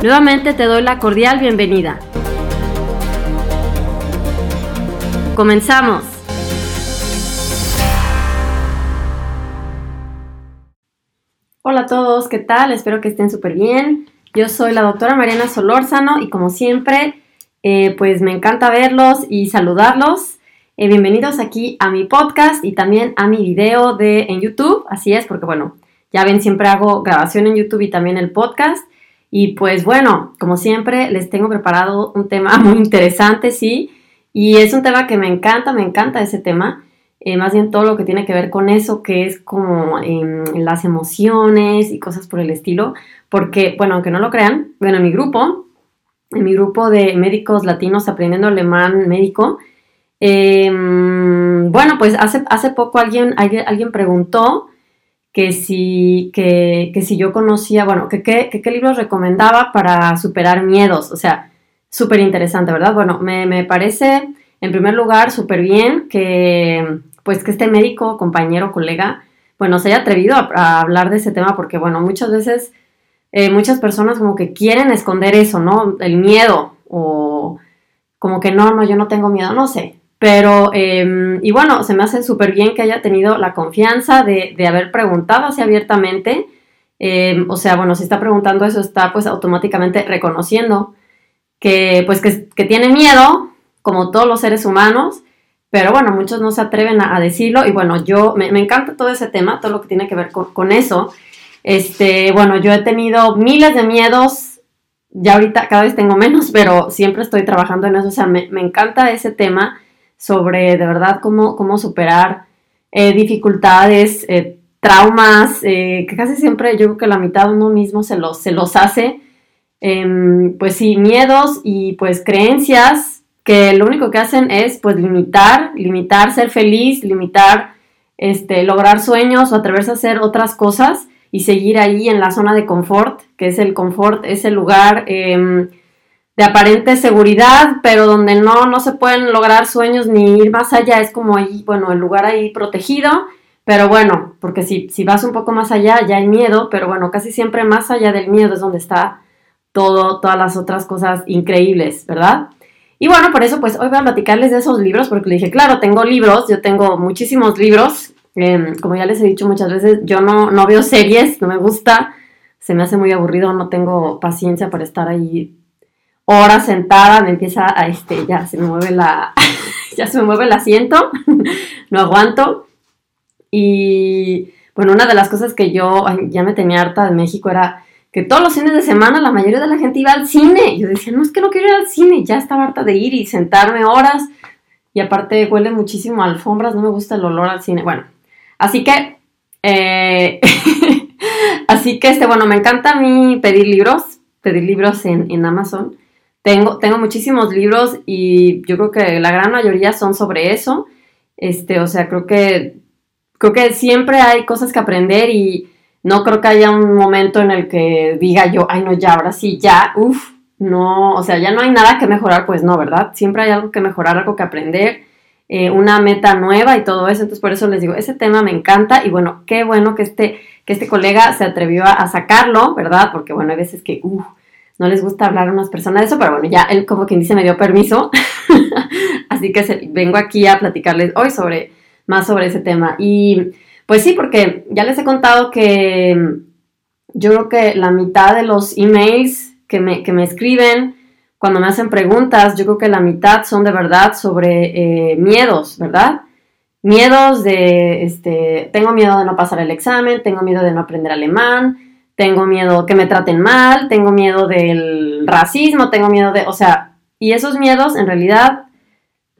Nuevamente te doy la cordial bienvenida. Comenzamos. Hola a todos, ¿qué tal? Espero que estén súper bien. Yo soy la doctora Mariana Solórzano y como siempre, eh, pues me encanta verlos y saludarlos. Eh, bienvenidos aquí a mi podcast y también a mi video de, en YouTube. Así es, porque bueno, ya ven, siempre hago grabación en YouTube y también el podcast. Y pues bueno, como siempre, les tengo preparado un tema muy interesante, sí, y es un tema que me encanta, me encanta ese tema, eh, más bien todo lo que tiene que ver con eso, que es como em, las emociones y cosas por el estilo, porque, bueno, aunque no lo crean, bueno, en mi grupo, en mi grupo de médicos latinos aprendiendo alemán médico, em, bueno, pues hace, hace poco alguien, alguien, alguien preguntó, que si, que, si yo conocía, bueno, que qué libros recomendaba para superar miedos. O sea, súper interesante, ¿verdad? Bueno, me, parece, en primer lugar, súper bien que, pues, que este médico, compañero, colega, bueno, se haya atrevido a, hablar de ese tema porque, bueno, muchas veces eh, muchas personas como que quieren esconder eso, ¿no? El miedo o como que no, no, yo no tengo miedo, no sé. Pero, em, y bueno, se me hace súper bien que haya tenido la confianza de, haber preguntado así abiertamente. Em, o sea, bueno, si está preguntando eso, está pues automáticamente reconociendo que pues que, tiene miedo, como todos los seres humanos, pero bueno, muchos no se atreven a, decirlo. Y bueno, yo me, encanta todo ese tema, todo lo que tiene que ver con, eso. Este, bueno, yo he tenido miles de miedos, ya ahorita cada vez tengo menos, pero siempre estoy trabajando en eso, o sea, me, me encanta ese tema sobre de verdad cómo, cómo superar eh, dificultades, eh, traumas, eh, que casi siempre yo creo que la mitad uno mismo se los, se los hace. Em, pues sí, miedos y pues creencias que lo único que hacen es pues limitar, limitar ser feliz, limitar este, lograr sueños o atreverse a hacer otras cosas y seguir ahí en la zona de confort, que es el confort, es el lugar em, de aparente seguridad, pero donde no, no se pueden lograr sueños ni ir más allá, es como ahí, bueno, el lugar ahí protegido, pero bueno, porque si, si vas un poco más allá ya hay miedo, pero bueno, casi siempre más allá del miedo es donde está todo, todas las otras cosas increíbles, ¿verdad? Y bueno, por eso pues hoy voy a platicarles de esos libros, porque le dije, claro, tengo libros, yo tengo muchísimos libros, em, como ya les he dicho muchas veces, yo no, no veo series, no me gusta, se me hace muy aburrido, no tengo paciencia para estar ahí horas sentada, me empieza a, este, ya se me mueve la, ya se me mueve el asiento, no aguanto. Y bueno, una de las cosas que yo ya me tenía harta de México era que todos los fines de semana la mayoría de la gente iba al cine. Yo decía, no, es que no quiero ir al cine, ya estaba harta de ir y sentarme horas. Y aparte huele muchísimo alfombras, no me gusta el olor al cine. Bueno, así que, eh, así que, este, bueno, me encanta a mí pedir libros, pedir libros en, en Amazon. Tengo, tengo muchísimos libros y yo creo que la gran mayoría son sobre eso. Este, o sea, creo que, creo que siempre hay cosas que aprender y no creo que haya un momento en el que diga yo, ay no, ya, ahora sí, ya, uff, no, o sea, ya no hay nada que mejorar, pues no, ¿verdad? Siempre hay algo que mejorar, algo que aprender, eh, una meta nueva y todo eso, entonces por eso les digo, ese tema me encanta y bueno, qué bueno que este, que este colega se atrevió a, sacarlo, ¿verdad? Porque bueno, hay veces que, uff, no les gusta hablar a unas personas de eso, pero bueno, ya él como quien dice me dio permiso, así que vengo aquí a platicarles hoy sobre más sobre ese tema. Y pues sí, porque ya les he contado que mm, yo creo que la mitad de los emails que me, que me escriben, cuando me hacen preguntas, yo creo que la mitad son de verdad sobre eh, miedos, ¿verdad? Miedos de, este, tengo miedo de no pasar el examen, tengo miedo de no aprender alemán, tengo miedo que me traten mal, tengo miedo del racismo, tengo miedo de, o sea, y esos miedos en realidad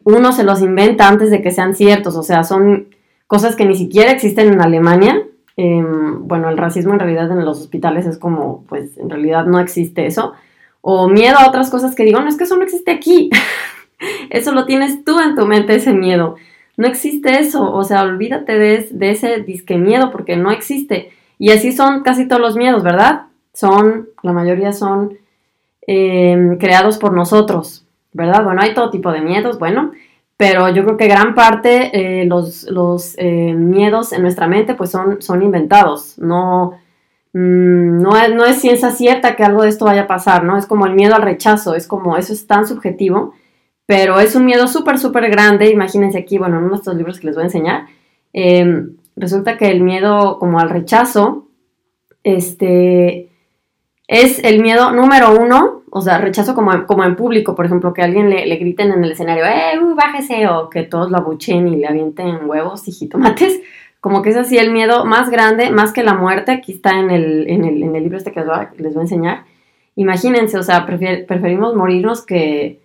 uno se los inventa antes de que sean ciertos, o sea, son cosas que ni siquiera existen en Alemania. Em, bueno, el racismo en realidad en los hospitales es como, pues en realidad no existe eso. O miedo a otras cosas que digo, no, es que eso no existe aquí. eso lo tienes tú en tu mente, ese miedo. No existe eso, o sea, olvídate de, de ese disque miedo porque no existe. Y así son casi todos los miedos, ¿verdad? Son, la mayoría son em, creados por nosotros. ¿verdad? Bueno, hay todo tipo de miedos, bueno, pero yo creo que gran parte eh, los, los eh, miedos en nuestra mente pues son, son inventados, no, mm, no, es, no es ciencia cierta que algo de esto vaya a pasar, ¿no? Es como el miedo al rechazo, es como, eso es tan subjetivo, pero es un miedo súper, súper grande, imagínense aquí, bueno, en uno de estos libros que les voy a enseñar, em, resulta que el miedo como al rechazo, este, es el miedo número uno o sea, rechazo como, como en público, por ejemplo, que alguien le, griten en el escenario, ¡eh, bájese! O que todos lo abuchen y le avienten huevos y jitomates. Como que es así el miedo más grande, más que la muerte. Aquí está en el, en el, en el libro este que les voy, a, les voy, a, enseñar. Imagínense, o sea, preferimos morirnos que,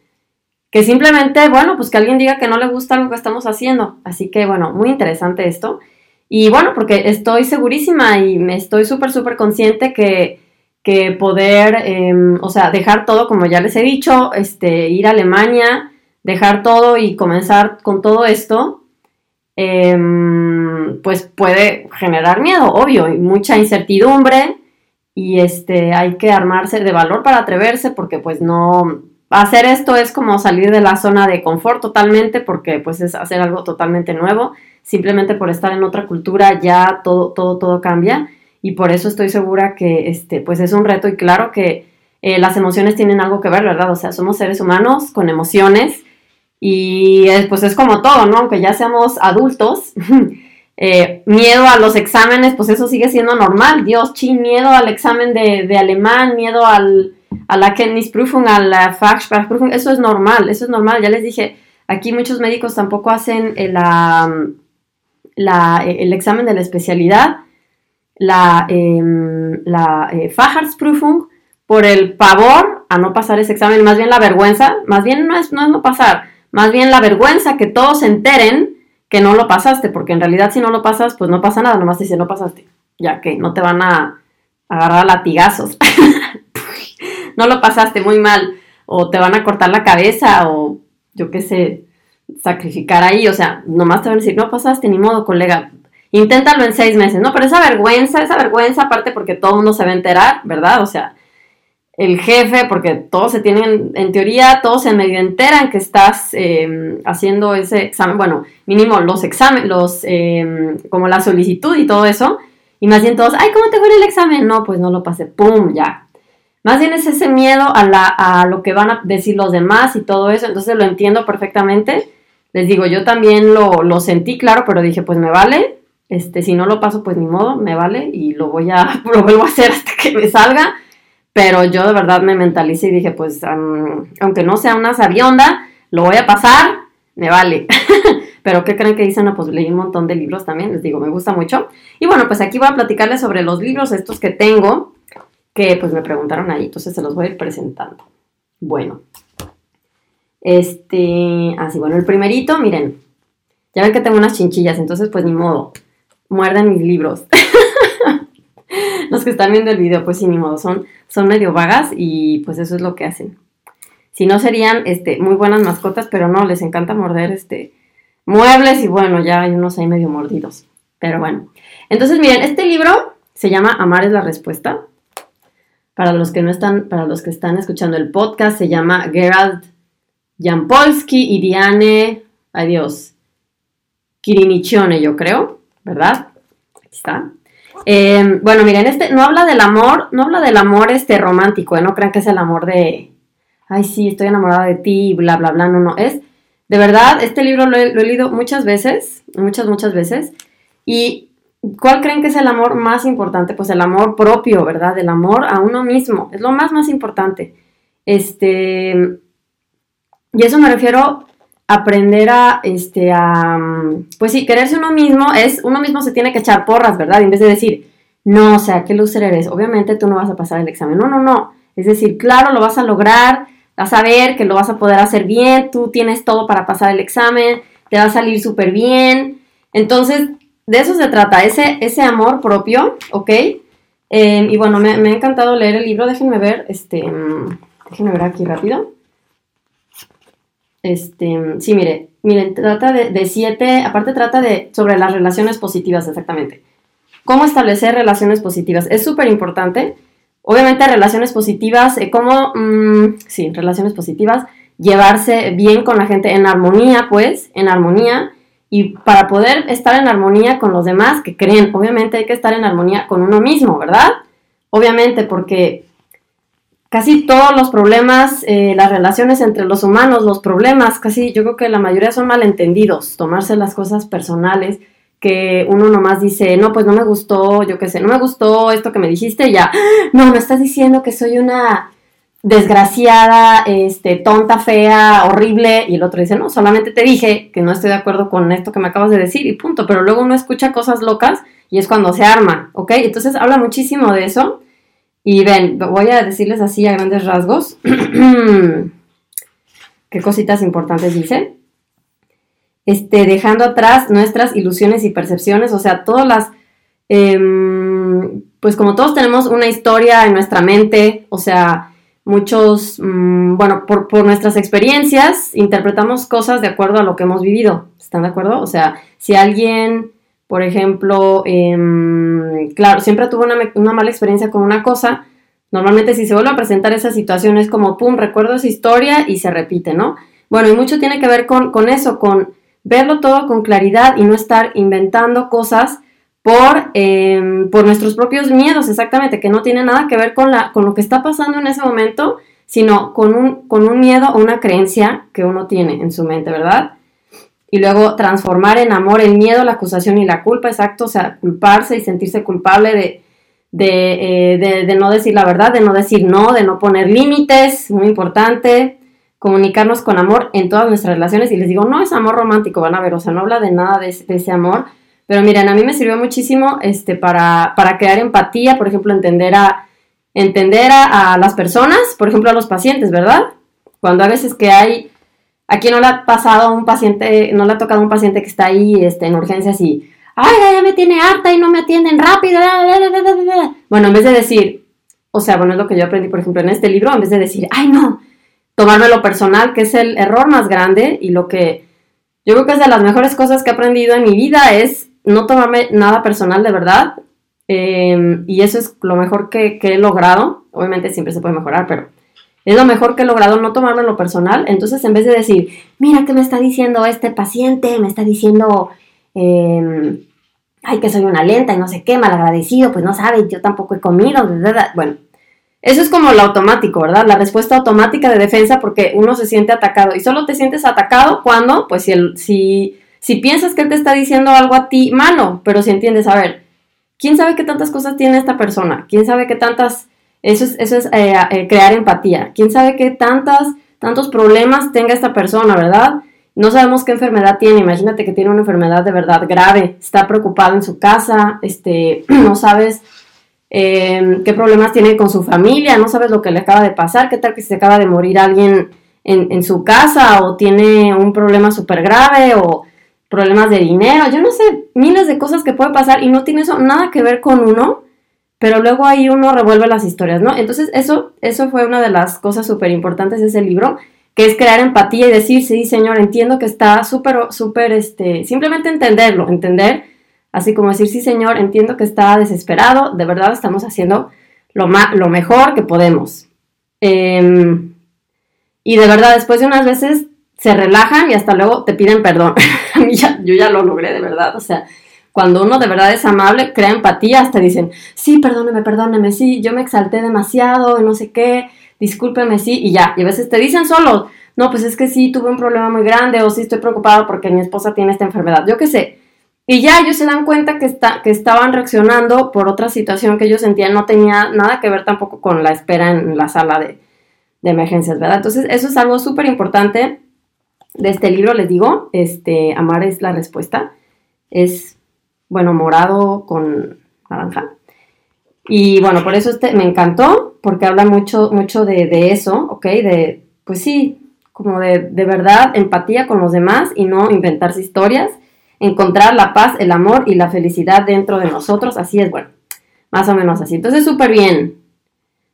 que simplemente, bueno, pues que alguien diga que no le gusta algo que estamos haciendo. Así que, bueno, muy interesante esto. Y bueno, porque estoy segurísima y me estoy súper, súper consciente que que poder, em, o sea, dejar todo, como ya les he dicho, este, ir a Alemania, dejar todo y comenzar con todo esto, em, pues puede generar miedo, obvio, y mucha incertidumbre, y este, hay que armarse de valor para atreverse, porque pues no, hacer esto es como salir de la zona de confort totalmente, porque pues es hacer algo totalmente nuevo, simplemente por estar en otra cultura ya todo, todo, todo cambia y por eso estoy segura que este, pues es un reto y claro que eh, las emociones tienen algo que ver, ¿verdad? O sea, somos seres humanos con emociones y pues es como todo, ¿no? Aunque ya seamos adultos, eh, miedo a los exámenes, pues eso sigue siendo normal. Dios, chin, miedo al examen de, alemán, miedo al, a la Kenntnisprüfung, a la Fachsprachprüfung, eso es normal, eso es normal. Ya les dije, aquí muchos médicos tampoco hacen el, la, el examen de la especialidad la, eh, la eh, por el pavor a no pasar ese examen, más bien la vergüenza, más bien no es, no es no pasar, más bien la vergüenza que todos se enteren que no lo pasaste, porque en realidad si no lo pasas, pues no pasa nada, nomás dice no pasaste, ya que no te van a agarrar latigazos. no lo pasaste muy mal, o te van a cortar la cabeza, o yo qué sé, sacrificar ahí, o sea, nomás te van a decir, no pasaste, ni modo, colega, inténtalo en seis meses, ¿no? Pero esa vergüenza, esa vergüenza, aparte porque todo el mundo se va a enterar, ¿verdad? O sea, el jefe, porque todos se tienen, en teoría, todos se medio enteran que estás em, haciendo ese examen, bueno, mínimo los exámenes, los, em, como la solicitud y todo eso, y más bien todos, ay, ¿cómo te fue el examen? No, pues no lo pasé, ¡pum! Ya. Más bien es ese miedo a, la, lo que van a decir los demás y todo eso, entonces lo entiendo perfectamente. Les digo, yo también lo, sentí, claro, pero dije, pues me vale, este, si no lo paso, pues ni modo, me vale y lo voy a, lo vuelvo a hacer hasta que me salga. Pero yo de verdad me mentalicé y dije, pues, aunque no sea una sabionda, lo voy a pasar, me vale. Pero ¿qué creen que dicen? Pues leí un montón de libros también, les digo, me gusta mucho. Y bueno, pues aquí voy a platicarles sobre los libros estos que tengo, que pues me preguntaron ahí, entonces se los voy a ir presentando. Bueno, este, así, bueno, el primerito, miren, ya ven que tengo unas chinchillas, entonces pues ni modo muerden mis libros. Los que están viendo el video, pues sí, ni modo, son, son medio vagas y pues eso es lo que hacen. Si no serían este, muy buenas mascotas, pero no, les encanta morder este, muebles y bueno, ya hay unos ahí medio mordidos. Pero bueno. Entonces, miren, este libro se llama Amar es la respuesta. Para los que no están, para los que están escuchando el podcast, se llama Gerald Jampolsky y Diane, adiós, Kirinichone, yo creo. ¿verdad? Aquí está. Em, bueno, miren, este no habla del amor, no habla del amor este romántico, ¿eh? no crean que es el amor de, ay, sí, estoy enamorada de ti, bla, bla, bla, no, no, es, de verdad, este libro lo he, leído muchas veces, muchas, muchas veces, y ¿cuál creen que es el amor más importante? Pues el amor propio, ¿verdad? El amor a uno mismo, es lo más, más importante. Este, y eso me refiero a aprender a, este, a, pues sí, quererse uno mismo es, uno mismo se tiene que echar porras, ¿verdad? En vez de decir, no, o sea, ¿qué loser eres? Obviamente tú no vas a pasar el examen. No, no, no. Es decir, claro, lo vas a lograr, vas a ver que lo vas a poder hacer bien, tú tienes todo para pasar el examen, te va a salir súper bien. Entonces, de eso se trata, ese, ese amor propio, ¿ok? Em, y bueno, me, ha encantado leer el libro, déjenme ver, este, mm, déjenme ver aquí rápido. Este, sí, mire, miren, trata de, de siete, aparte trata de, sobre las relaciones positivas, exactamente. Cómo establecer relaciones positivas. Es súper importante. Obviamente, relaciones positivas, eh, cómo, mm, sí, relaciones positivas, llevarse bien con la gente en armonía, pues, en armonía y para poder estar en armonía con los demás que creen, obviamente hay que estar en armonía con uno mismo, ¿verdad? Obviamente porque casi todos los problemas, eh, las relaciones entre los humanos, los problemas, casi yo creo que la mayoría son malentendidos, tomarse las cosas personales, que uno nomás dice, no, pues no me gustó, yo qué sé, no me gustó esto que me dijiste, ya, no, me estás diciendo que soy una desgraciada, este, tonta, fea, horrible, y el otro dice, no, solamente te dije que no estoy de acuerdo con esto que me acabas de decir y punto, pero luego uno escucha cosas locas y es cuando se arma, ¿ok? Entonces habla muchísimo de eso y ven, voy a decirles así a grandes rasgos qué cositas importantes dice. Este, dejando atrás nuestras ilusiones y percepciones, o sea, todas las... Em, pues como todos tenemos una historia en nuestra mente, o sea, muchos, mm, bueno, por, nuestras experiencias interpretamos cosas de acuerdo a lo que hemos vivido. ¿Están de acuerdo? O sea, si alguien, por ejemplo, em, claro, siempre tuvo una, mala experiencia con una cosa, normalmente si se vuelve a presentar esa situación es como, pum, recuerdo esa historia y se repite, ¿no? Bueno, y mucho tiene que ver con, con eso, con verlo todo con claridad y no estar inventando cosas por, em, por nuestros propios miedos, exactamente, que no tiene nada que ver con, la, con lo que está pasando en ese momento, sino con un, con un miedo o una creencia que uno tiene en su mente, ¿verdad? Y luego transformar en amor el miedo, la acusación y la culpa, exacto, o sea, culparse y sentirse culpable de, de, eh, de no decir la verdad, de no decir no, de no poner límites, muy importante, comunicarnos con amor en todas nuestras relaciones. Y les digo, no es amor romántico, van a ver, o sea, no habla de nada de, de ese amor, pero miren, a mí me sirvió muchísimo este, para, para crear empatía, por ejemplo, entender a, entender a, las personas, por ejemplo, a los pacientes, ¿verdad? Cuando a veces que hay, aquí no le ha pasado a un paciente, no le ha tocado a un paciente que está ahí este, en urgencias y, ay, ya me tiene harta y no me atienden rápido. Bueno, en vez de decir, o sea, bueno, es lo que yo aprendí, por ejemplo, en este libro, en vez de decir, ay, no, tomármelo personal, que es el error más grande y lo que yo creo que es de las mejores cosas que he aprendido en mi vida es no tomarme nada personal de verdad. Em, y eso es lo mejor que, he logrado. Obviamente siempre se puede mejorar, pero es lo mejor que he logrado no tomarme lo personal. Entonces, en vez de decir, mira qué me está diciendo este paciente, me está diciendo, em, ay, que soy una lenta y no sé qué, malagradecido, pues no sabe, yo tampoco he comido. Bueno, eso es como lo automático, ¿verdad? La respuesta automática de defensa porque uno se siente atacado. Y solo te sientes atacado cuando, pues, si, el, si si piensas que él te está diciendo algo a ti malo, pero si entiendes, a ver, ¿quién sabe qué tantas cosas tiene esta persona? ¿Quién sabe qué tantas... Eso es, eso es eh, eh, crear empatía. ¿Quién sabe qué tantas, tantos problemas tenga esta persona, verdad? No sabemos qué enfermedad tiene. Imagínate que tiene una enfermedad de verdad grave. Está preocupado en su casa. Este, no sabes em, qué problemas tiene con su familia. No sabes lo que le acaba de pasar. ¿Qué tal que se acaba de morir alguien en, en su casa? O tiene un problema súper grave. O problemas de dinero, yo no sé, miles de cosas que puede pasar y no tiene eso nada que ver con uno, pero luego ahí uno revuelve las historias, ¿no? Entonces eso, eso fue una de las cosas súper importantes de ese libro, que es crear empatía y decir, sí, señor, entiendo que está súper, súper, este, simplemente entenderlo, entender, así como decir, sí, señor, entiendo que está desesperado, de verdad estamos haciendo lo, lo mejor que podemos. Em, y de verdad, después de unas veces se relajan y hasta luego te piden perdón. A mí ya, yo ya lo logré de verdad, o sea, cuando uno de verdad es amable, crea empatía, hasta dicen, sí, perdóneme, perdóneme, sí, yo me exalté demasiado, no sé qué, discúlpeme, sí, y ya, y a veces te dicen solo, no, pues es que sí, tuve un problema muy grande, o sí estoy preocupado porque mi esposa tiene esta enfermedad, yo qué sé. Y ya ellos se dan cuenta que, está, que estaban reaccionando por otra situación que ellos sentían no tenía nada que ver tampoco con la espera en la sala de, de emergencias, ¿verdad? Entonces, eso es algo súper importante de este libro, les digo, este, amar es la respuesta. Es, bueno, morado con naranja. Y bueno, por eso este me encantó, porque habla mucho, mucho de, eso, ¿ok? De, pues sí, como de, de verdad empatía con los demás y no inventarse historias, encontrar la paz, el amor y la felicidad dentro de nosotros, así es, bueno, más o menos así. Entonces, súper bien,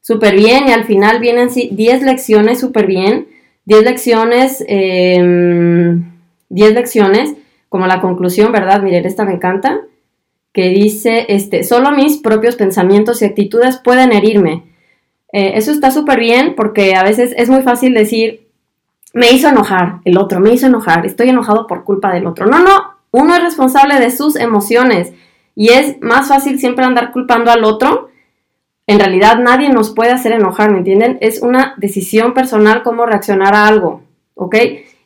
súper bien y al final vienen 10 lecciones, súper bien, 10 lecciones, 10 em, lecciones, como la conclusión, ¿verdad? Miren, esta me encanta, que dice, este, solo mis propios pensamientos y actitudes pueden herirme. Eh, eso está súper bien porque a veces es muy fácil decir, me hizo enojar el otro, me hizo enojar, estoy enojado por culpa del otro. No, no, uno es responsable de sus emociones y es más fácil siempre andar culpando al otro. En realidad nadie nos puede hacer enojar, ¿me entienden? Es una decisión personal cómo reaccionar a algo, ¿ok?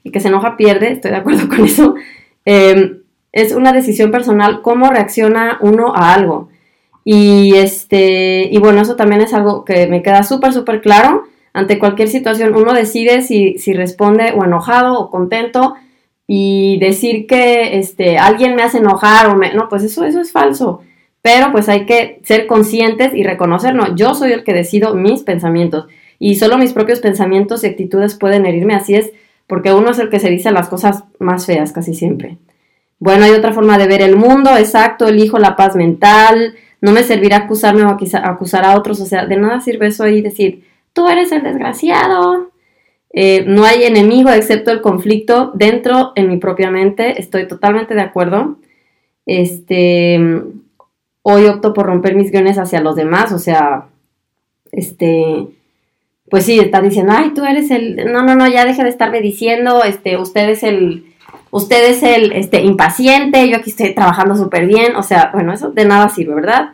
Y que se enoja pierde, estoy de acuerdo con eso. Em, es una decisión personal cómo reacciona uno a algo. Y este, y bueno, eso también es algo que me queda súper, súper claro ante cualquier situación uno decide si, responde o enojado o contento y decir que este, alguien me hace enojar o me... No, pues eso, eso es falso. Pero pues hay que ser conscientes y reconocer, no, yo soy el que decido mis pensamientos y solo mis propios pensamientos y actitudes pueden herirme, así es, porque uno es el que se dice las cosas más feas casi siempre. Bueno, hay otra forma de ver el mundo, exacto, elijo la paz mental, no me servirá acusarme o acusar a otros, o sea, de nada sirve eso ahí decir, tú eres el desgraciado. Eh, no hay enemigo excepto el conflicto dentro en mi propia mente. Estoy totalmente de acuerdo. Este, hoy opto por romper mis guiones hacia los demás, o sea, este, pues sí, está diciendo, ay, tú eres el, no, no, no, ya deja de estarme diciendo, este, usted es el, usted es el, este, impaciente, yo aquí estoy trabajando súper bien, o sea, bueno, eso de nada sirve, ¿verdad?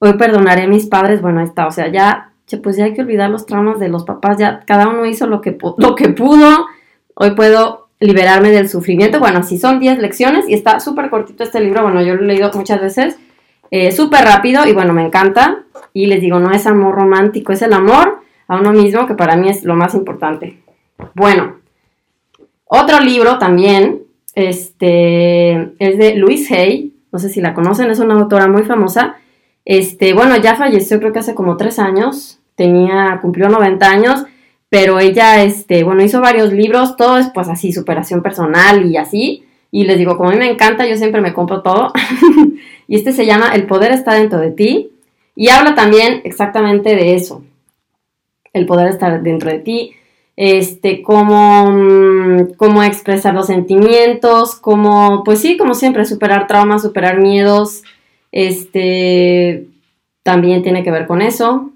Hoy perdonaré a mis padres, bueno, ahí está, o sea, ya pues ya hay que olvidar los traumas de los papás, ya cada uno hizo lo que, lo que pudo, hoy puedo liberarme del sufrimiento. Bueno, si son 10 lecciones y está súper cortito este libro, bueno, yo lo he leído muchas veces, eh, súper rápido y bueno, me encanta. Y les digo, no es amor romántico, es el amor a uno mismo que para mí es lo más importante. Bueno, otro libro también, este, es de Louise Hay, no sé si la conocen, es una autora muy famosa. Este, bueno, ya falleció creo que hace como tres años, tenía, cumplió 90 años, pero ella, este, bueno, hizo varios libros, todo es pues así, superación personal y así. Y les digo, como a mí me encanta, yo siempre me compro todo. y este se llama El poder está dentro de ti. Y habla también exactamente de eso. El poder está dentro de ti. Este, cómo, mm, cómo expresar los sentimientos, cómo, pues sí, como siempre, superar traumas, superar miedos. Este, también tiene que ver con eso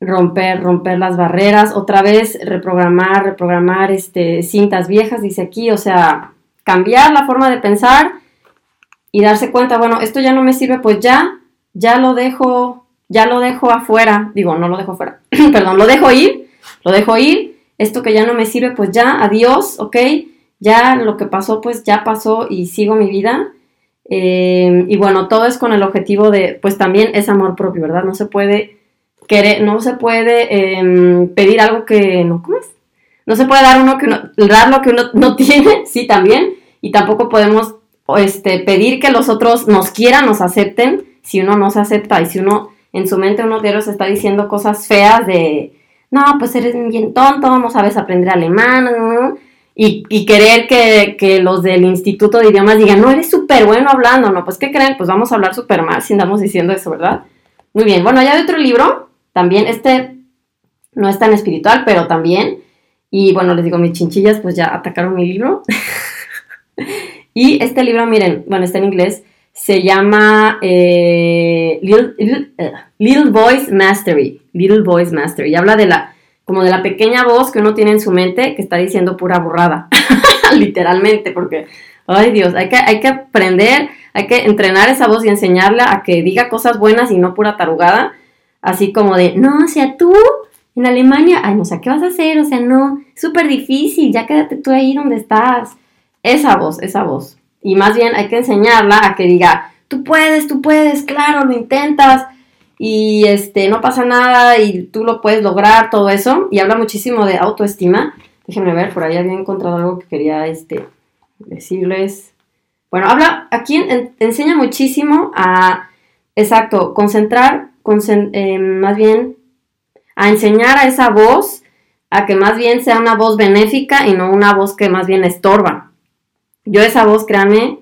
romper, romper las barreras, otra vez reprogramar, reprogramar este, cintas viejas, dice aquí, o sea, cambiar la forma de pensar y darse cuenta, bueno, esto ya no me sirve, pues ya, ya lo dejo, ya lo dejo afuera, digo, no lo dejo afuera, perdón, lo dejo ir, lo dejo ir, esto que ya no me sirve, pues ya, adiós, ok, ya lo que pasó, pues ya pasó y sigo mi vida. Eh, y bueno, todo es con el objetivo de, pues también es amor propio, ¿verdad? No se puede no se puede em, pedir algo que no, ¿cómo es? No se puede dar, uno que dar lo que uno no tiene, sí, también, y tampoco podemos este, pedir que los otros nos quieran, nos acepten, si uno no se acepta y si uno en su mente uno de se está diciendo cosas feas de, no, pues eres bien tonto, no sabes aprender alemán, y, y, querer que, que, los del Instituto de Idiomas digan, no, eres súper bueno hablando, no, pues ¿qué creen? Pues vamos a hablar súper mal si andamos diciendo eso, ¿verdad? Muy bien, bueno, ya de otro libro también este no es tan espiritual, pero también. Y bueno, les digo, mis chinchillas pues ya atacaron mi libro. y este libro, miren, bueno, está en inglés, se llama eh, eh, Little, Voice Mastery. Little Voice Mastery. Y habla de la, como de la pequeña voz que uno tiene en su mente que está diciendo pura burrada. Literalmente, porque, ay Dios, hay que, hay que aprender, hay que entrenar esa voz y enseñarla a que diga cosas buenas y no pura tarugada así como de, no, o sea, tú en Alemania, ay, no sé, ¿qué vas a hacer? O sea, no, súper difícil, ya quédate tú ahí donde estás. Esa voz, esa voz. Y más bien hay que enseñarla a que diga, tú puedes, tú puedes, claro, lo intentas. y este, no pasa nada y tú lo puedes lograr, todo eso. Y habla muchísimo de autoestima. Déjenme ver, por ahí había encontrado algo que quería este, decirles. Bueno, habla, aquí enseña muchísimo a, exacto, concentrar, eh, más bien, a enseñar a esa voz a que más bien sea una voz benéfica y no una voz que más bien estorba. Yo esa voz, créanme,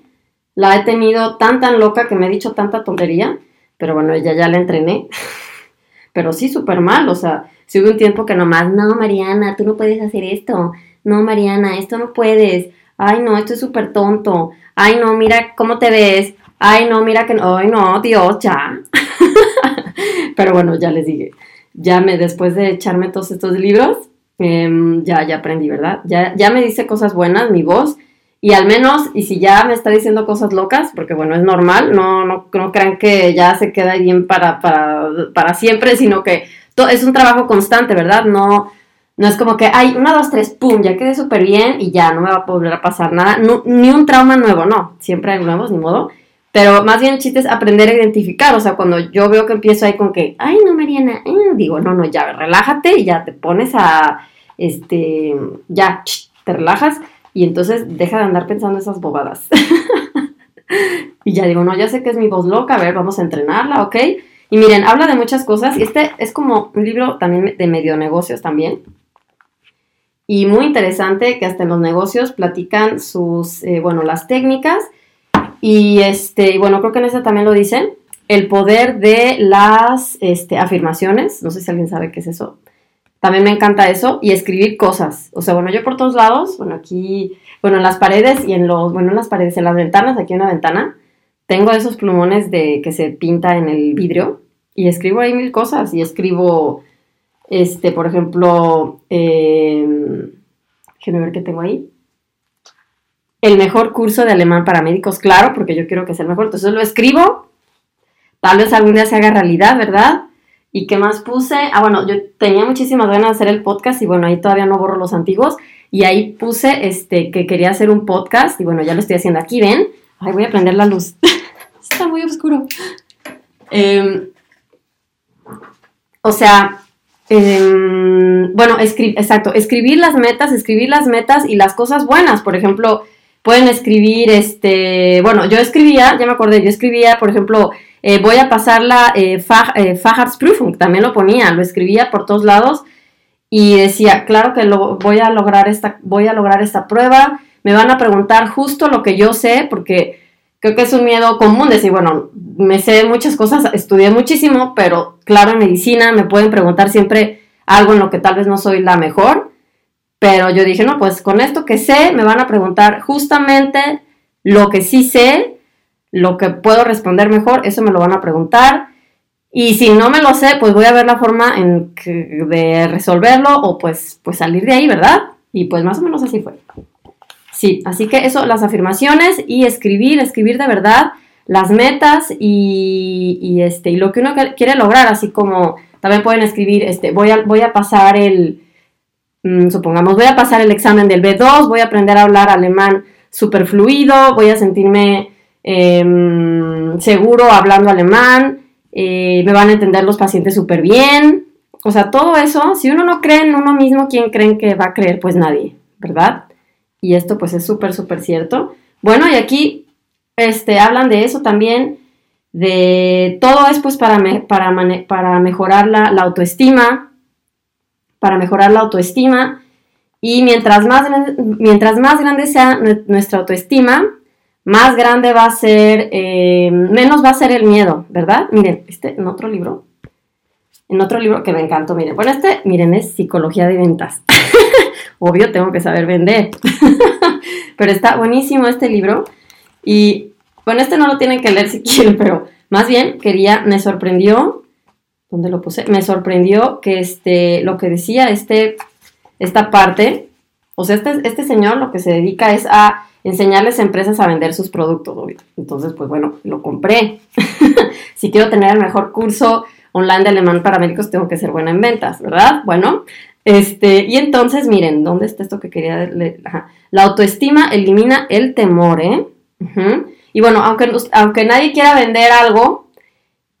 la he tenido tan tan loca que me he dicho tanta tontería, pero bueno, ella ya la entrené. pero sí, súper mal, o sea, si hubo un tiempo que nomás, no, Mariana, tú no puedes hacer esto, no, Mariana, esto no puedes, ay, no, esto es súper tonto, ay, no, mira cómo te ves, ay, no, mira que, ay, no, Dios, ya. pero bueno, ya les dije, ya me, después de echarme todos estos libros, em, ya, ya aprendí, ¿verdad? Ya, ya me dice cosas buenas mi voz y al menos, y si ya me está diciendo cosas locas, porque bueno, es normal, no, no, no crean que ya se queda bien para, para, para siempre, sino que es un trabajo constante, ¿verdad? No, no es como que, ay, una, dos, tres, pum, ya quedé súper bien y ya no me va a volver a pasar nada, ni un trauma nuevo, no, siempre hay nuevos, ni modo. Pero más bien el chiste es aprender a identificar, o sea, cuando yo veo que empiezo ahí con que, ay, no, Mariana, eh", digo, no, no, ya, relájate y ya te pones a, este, ya, te relajas y entonces deja de andar pensando esas bobadas. y ya digo, no, ya sé que es mi voz loca, a ver, vamos a entrenarla, ¿ok? Y miren, habla de muchas cosas y este es como un libro también de medio negocios también. Y muy interesante que hasta en los negocios platican sus, eh, bueno, las técnicas. Y este, y bueno, creo que en ese también lo dicen, el poder de las este, afirmaciones. No sé si alguien sabe qué es eso. También me encanta eso y escribir cosas. O sea, bueno, yo por todos lados, bueno, aquí, bueno, en las paredes y en los, bueno, en las paredes, en las ventanas, aquí en una ventana, tengo esos plumones de que se pinta en el vidrio y escribo ahí mil cosas y escribo, este, por ejemplo, eh, déjenme ver qué tengo ahí. El mejor curso de alemán para médicos, claro, porque yo quiero que sea el mejor. Entonces lo escribo, tal vez algún día se haga realidad, ¿verdad? ¿Y qué más puse? Ah, bueno, yo tenía muchísimas ganas de hacer el podcast y bueno, ahí todavía no borro los antiguos. Y ahí puse este, que quería hacer un podcast y bueno, ya lo estoy haciendo aquí, ¿ven? Ay, voy a prender la luz. Está muy oscuro. Em, o sea, em, bueno, exacto, escribir las metas, escribir las metas y las cosas buenas. Por ejemplo, pueden escribir, este, bueno, yo escribía, ya me acordé, yo escribía, por ejemplo, eh, voy a pasar la eh, eh también lo ponía, lo escribía por todos lados y decía, claro que lo, voy, a lograr esta, voy a lograr esta prueba, me van a preguntar justo lo que yo sé, porque creo que es un miedo común decir, bueno, me sé muchas cosas, estudié muchísimo, pero claro, en medicina me pueden preguntar siempre algo en lo que tal vez no soy la mejor, pero yo dije, no, pues con esto que sé, me van a preguntar justamente lo que sí sé lo que puedo responder mejor, eso me lo van a preguntar. Y si no me lo sé, pues voy a ver la forma en de resolverlo o pues, pues salir de ahí, ¿verdad? Y pues más o menos así fue. Sí, así que eso, las afirmaciones y escribir, escribir de verdad las metas y, este, y lo que uno quiere lograr, así como también pueden escribir, este, voy a, voy a pasar el, supongamos, voy a pasar el examen del B2, voy a aprender a hablar alemán super fluido, voy a sentirme Em, seguro hablando alemán, eh, me van a entender los pacientes súper bien. O sea, todo eso, si uno no cree en uno mismo, ¿quién creen que va a creer? Pues nadie, ¿verdad? Y esto pues es súper, súper cierto. Bueno, y aquí este, hablan de eso también, de todo es pues para, para, para mejorar la, autoestima, para mejorar la autoestima. Y mientras más, mientras más grande sea nuestra autoestima, más grande va a ser, eh, menos va a ser el miedo, ¿verdad? Miren, este en otro libro, en otro libro que me encantó, miren, bueno, este, miren, es psicología de ventas. Obvio, tengo que saber vender. pero está buenísimo este libro. Y, bueno, este no lo tienen que leer si quieren, pero más bien quería, me sorprendió, ¿dónde lo puse? Me sorprendió que este, lo que decía este, esta parte, o sea, este, este señor lo que se dedica es a enseñarles a empresas a vender sus productos. Entonces, pues bueno, lo compré. si quiero tener el mejor curso online de alemán para médicos, tengo que ser buena en ventas, ¿verdad? Bueno, este, y entonces, miren, ¿dónde está esto que quería leer? La autoestima elimina el temor, ¿eh? Y bueno, aunque, aunque nadie quiera vender algo,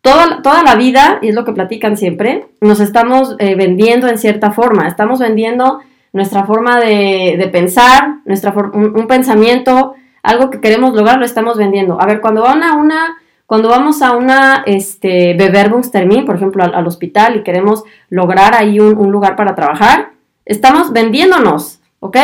toda, toda la vida, y es lo que platican siempre, nos estamos eh, vendiendo en cierta forma, estamos vendiendo nuestra forma de, pensar, nuestra un, pensamiento, algo que queremos lograr, lo estamos vendiendo. A ver, cuando van a una, cuando vamos a una este, Bewerbungstermin, por ejemplo, al, hospital y queremos lograr ahí un, lugar para trabajar, estamos vendiéndonos, ¿ok?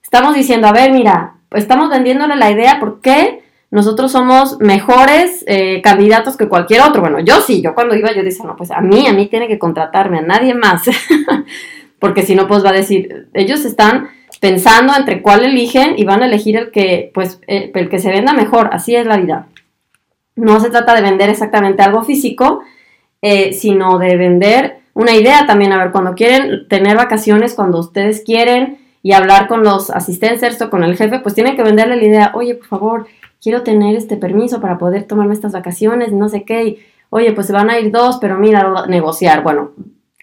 Estamos diciendo, a ver, mira, estamos vendiéndole la idea porque nosotros somos mejores eh, candidatos que cualquier otro. Bueno, yo sí, yo cuando iba yo decía, no, pues a mí, a mí tiene que contratarme, a nadie más. porque si no, pues va a decir, ellos están pensando entre cuál eligen y van a elegir el que, pues, eh, el que se venda mejor, así es la vida. No se trata de vender exactamente algo físico, eh, sino de vender una idea también. A ver, cuando quieren tener vacaciones, cuando ustedes quieren y hablar con los asistentes o con el jefe, pues tienen que venderle la idea, oye, por favor, quiero tener este permiso para poder tomarme estas vacaciones, no sé qué, oye, pues se van a ir dos, pero mira, negociar. Bueno,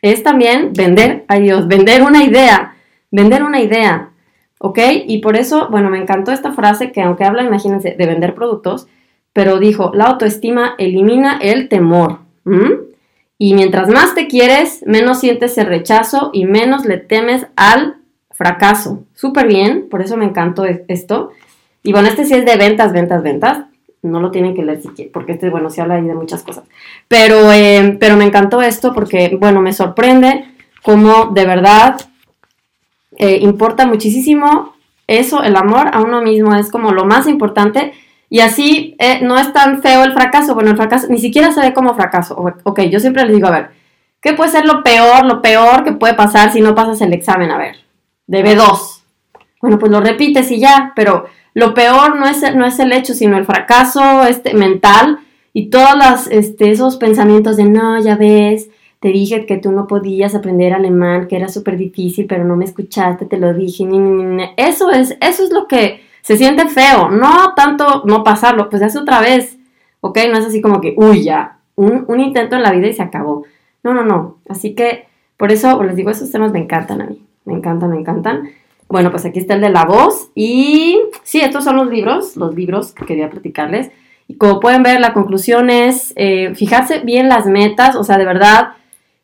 es también vender a Dios, vender una idea, vender una idea, ¿ok? Y por eso, bueno, me encantó esta frase que aunque habla, imagínense, de vender productos, pero dijo, la autoestima elimina el temor. Y mientras más te quieres, menos sientes el rechazo y menos le temes al fracaso. Súper bien, por eso me encantó e-, esto. Y bueno, este sí es de ventas, ventas, ventas no lo tienen que leer porque este, bueno, se habla ahí de muchas cosas. Pero, eh, pero me encantó esto porque, bueno, me sorprende cómo de verdad eh, importa muchísimo eso, el amor a uno mismo es como lo más importante. Y así eh, no es tan feo el fracaso. Bueno, el fracaso ni siquiera se ve como fracaso. Ok, yo siempre les digo, a ver, ¿qué puede ser lo peor, lo peor que puede pasar si no pasas el examen? A ver, de B2. Bueno, pues lo repites y ya, pero lo peor no es, no es el hecho, sino el fracaso este, mental y todos este, esos pensamientos de, no, ya ves, te dije que tú no podías aprender alemán, que era súper difícil, pero no me escuchaste, te lo dije. Eso es, eso es lo que se siente feo, no tanto no pasarlo, pues es otra vez, ¿ok? No es así como que, uy, ya, un, un intento en la vida y se acabó. No, no, no. Así que por eso les digo, esos temas me encantan a mí, me encantan, me encantan. Bueno, pues aquí está el de la voz y sí, estos son los libros, los libros que quería platicarles. Y como pueden ver, la conclusión es eh, fijarse bien las metas, o sea, de verdad,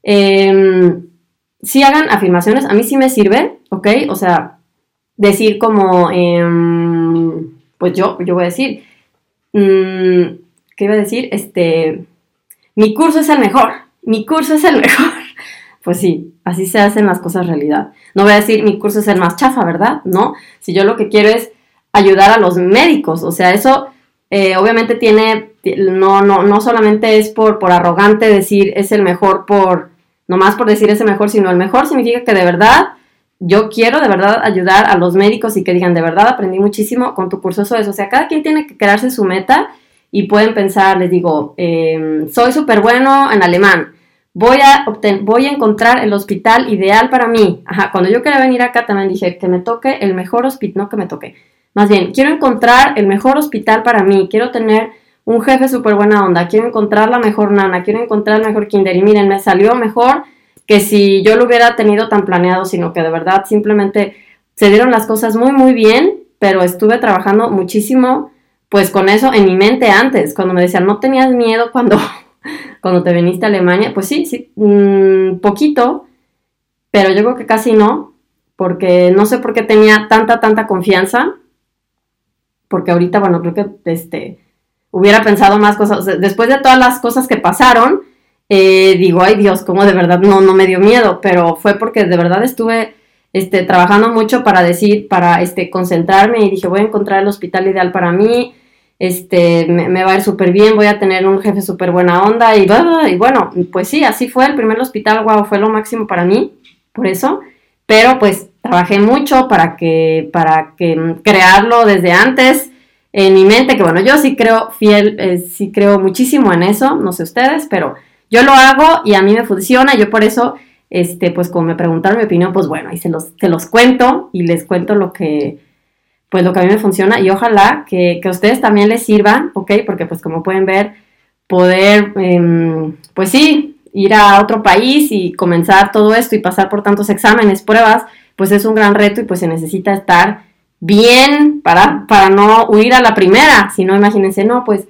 eh, sí hagan afirmaciones, a mí sí me sirve, ¿ok? O sea, decir como, em, pues yo, yo voy a decir, mm, ¿qué iba a decir? Este, mi curso es el mejor, mi curso es el mejor. Pues sí, así se hacen las cosas realidad. No voy a decir mi curso es el más chafa, ¿verdad? No, si yo lo que quiero es ayudar a los médicos, o sea, eso eh, obviamente tiene, no, no, no solamente es por, por arrogante decir es el mejor por, más por decir es el mejor, sino el mejor significa que de verdad yo quiero de verdad ayudar a los médicos y que digan, de verdad aprendí muchísimo con tu curso eso es. O sea, cada quien tiene que crearse su meta y pueden pensar, les digo, em, soy súper bueno en alemán voy a, voy a encontrar el hospital ideal para mí. Ajá, cuando yo quería venir acá también dije que me toque el mejor hospital, no que me toque. Más bien, quiero encontrar el mejor hospital para mí, quiero tener un jefe súper buena onda, quiero encontrar la mejor nana, quiero encontrar el mejor kinder. Y miren, me salió mejor que si yo lo hubiera tenido tan planeado, sino que de verdad simplemente se dieron las cosas muy, muy bien, pero estuve trabajando muchísimo, pues con eso en mi mente antes, cuando me decían, no tenías miedo cuando cuando te viniste a Alemania, pues sí, sí, mm, poquito, pero yo creo que casi no, porque no sé por qué tenía tanta, tanta confianza, porque ahorita, bueno, creo que este, hubiera pensado más cosas, después de todas las cosas que pasaron, eh, digo, ay Dios, cómo de verdad no, no me dio miedo, pero fue porque de verdad estuve este, trabajando mucho para decir, para este, concentrarme y dije, voy a encontrar el hospital ideal para mí, este, me, va a ir súper bien, voy a tener un jefe súper buena onda y, y bueno, pues sí, así fue el primer hospital, wow, fue lo máximo para mí, por eso, pero pues trabajé mucho para que, para que crearlo desde antes en mi mente, que bueno, yo sí creo fiel, eh, sí creo muchísimo en eso, no sé ustedes, pero yo lo hago y a mí me funciona, yo por eso, este, pues como me preguntaron mi opinión, pues bueno, ahí se los, se los cuento y les cuento lo que, pues lo que a mí me funciona y ojalá que, a ustedes también les sirva, ¿ok? Porque pues como pueden ver, poder, em, pues sí, ir a otro país y comenzar todo esto y pasar por tantos exámenes, pruebas, pues es un gran reto y pues se necesita estar bien para, para no huir a la primera, si no, imagínense, no, pues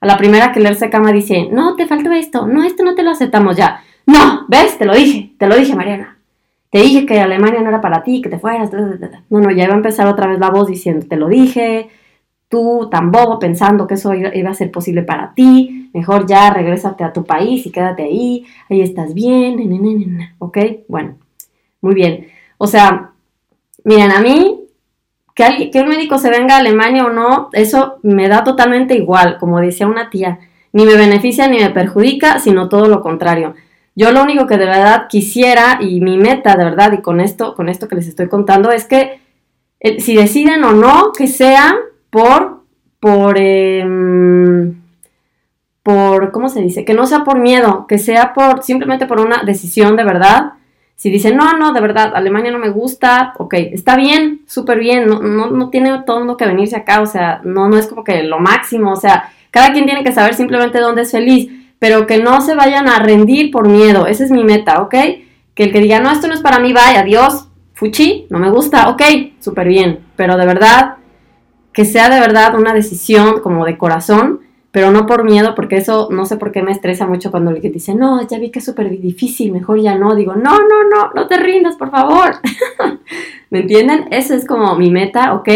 a la primera que leerse cama dice, no, te faltó esto, no, esto no te lo aceptamos ya. No, ¿ves? Te lo dije, te lo dije, Mariana. Te dije que Alemania no era para ti, que te fueras. No, no, ya iba a empezar otra vez la voz diciendo, te lo dije, tú tan bobo pensando que eso iba a ser posible para ti, mejor ya regrésate a tu país y quédate ahí, ahí estás bien, ¿ok? Bueno, muy bien. O sea, miren, a mí que, que un médico se venga a Alemania o no, eso me da totalmente igual, como decía una tía, ni me beneficia ni me perjudica, sino todo lo contrario. Yo lo único que de verdad quisiera y mi meta de verdad y con esto, con esto que les estoy contando es que eh, si deciden o no que sea por, por, em, por, ¿cómo se dice? Que no sea por miedo, que sea por simplemente por una decisión de verdad si dicen, no, no, de verdad, Alemania no me gusta, ok, está bien, súper bien, no, no, tiene todo el mundo que venirse acá, o sea, no, no es como que lo máximo, o sea, cada quien tiene que saber simplemente dónde es feliz, pero que no se vayan a rendir por miedo, esa es mi meta, ¿ok? Que el que diga, no, esto no es para mí, vaya, adiós, fuchi, no me gusta, ok, súper bien, pero de verdad, que sea de verdad una decisión como de corazón, pero no por miedo, porque eso no sé por qué me estresa mucho cuando que dice, no, ya vi que es súper difícil, mejor ya no. Digo, no, no, no, no te rindas, por favor. ¿Me entienden? Eso es como mi meta, ¿ok?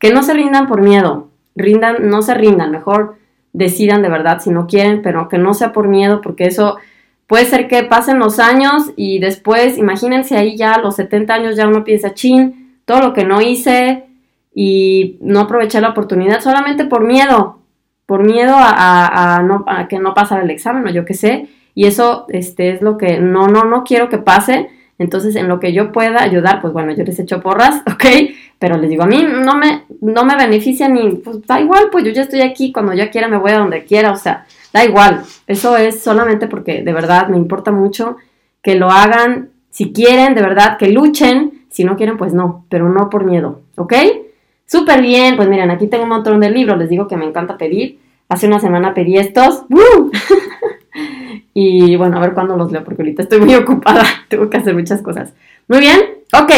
Que no se rindan por miedo, rindan, no se rindan, mejor decidan de verdad si no quieren, pero que no sea por miedo, porque eso puede ser que pasen los años y después, imagínense ahí ya a los 70 años ya uno piensa, chin, todo lo que no hice y no aproveché la oportunidad solamente por miedo, por miedo a, no, que no pasara el examen o yo qué sé. Y eso este, es lo que no, no, no quiero que pase. Entonces, en lo que yo pueda ayudar, pues bueno, yo les echo porras, ¿ok? Pero les digo, a mí no me, no me beneficia ni, pues da igual, pues yo ya estoy aquí, cuando yo quiera me voy a donde quiera, o sea, da igual. Eso es solamente porque de verdad me importa mucho que lo hagan, si quieren, de verdad, que luchen, si no quieren, pues no, pero no por miedo, ¿ok? Súper bien, pues miren, aquí tengo un montón de libros, les digo que me encanta pedir. Hace una semana pedí estos. y bueno, a ver cuándo los leo, porque ahorita estoy muy ocupada, tengo que hacer muchas cosas. Muy bien, ok.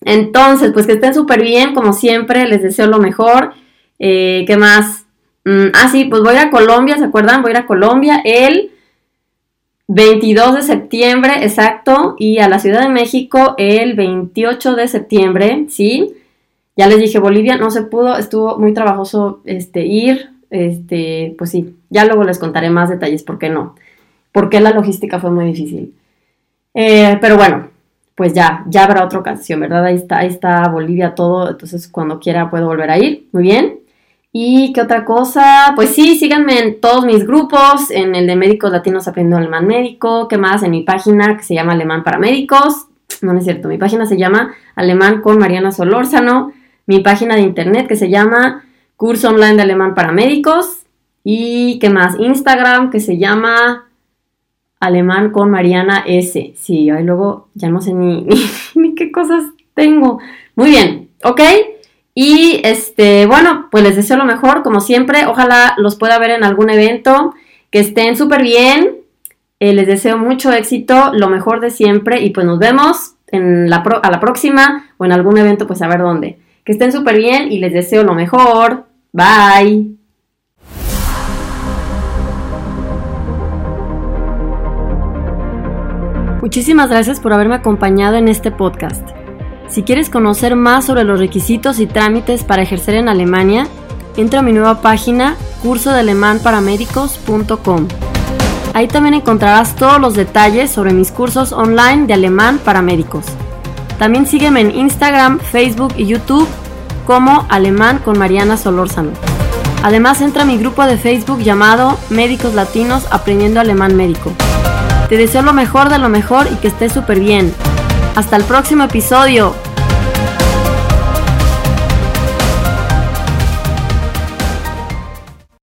Entonces, pues que estén súper bien, como siempre, les deseo lo mejor. Eh, ¿Qué más? Mm, ah, sí, pues voy a Colombia, ¿se acuerdan? Voy a ir a Colombia el 22 de septiembre, exacto, y a la Ciudad de México el 28 de septiembre, ¿sí? Ya les dije, Bolivia no se pudo, estuvo muy trabajoso este, ir, este, pues sí, ya luego les contaré más detalles por qué no, porque la logística fue muy difícil. Eh, pero bueno, pues ya, ya habrá otra ocasión, ¿verdad? Ahí está, ahí está Bolivia todo, entonces cuando quiera puedo volver a ir, muy bien. ¿Y qué otra cosa? Pues sí, síganme en todos mis grupos, en el de Médicos Latinos Aprendiendo Alemán Médico, ¿qué más? En mi página que se llama Alemán para Médicos, no, no es cierto, mi página se llama Alemán con Mariana Solórzano mi página de internet que se llama Curso Online de Alemán para Médicos. Y qué más, Instagram que se llama Alemán con Mariana S. Sí, ahí luego ya no sé ni, qué cosas tengo. Muy bien, ¿ok? Y este, bueno, pues les deseo lo mejor, como siempre. Ojalá los pueda ver en algún evento. Que estén súper bien. Eh, les deseo mucho éxito, lo mejor de siempre. Y pues nos vemos a la próxima o en algún evento, pues a ver dónde. Que estén súper bien y les deseo lo mejor. Bye. Muchísimas gracias por haberme acompañado en este podcast. Si quieres conocer más sobre los requisitos y trámites para ejercer en Alemania, entra a mi nueva página cursodealemanparamédicos.com. Ahí también encontrarás todos los detalles sobre mis cursos online de alemán para médicos. También sígueme en Instagram, Facebook y YouTube como Alemán con Mariana Solórzano. Además entra a mi grupo de Facebook llamado Médicos Latinos Aprendiendo Alemán Médico. Te deseo lo mejor de lo mejor y que estés súper bien. Hasta el próximo episodio.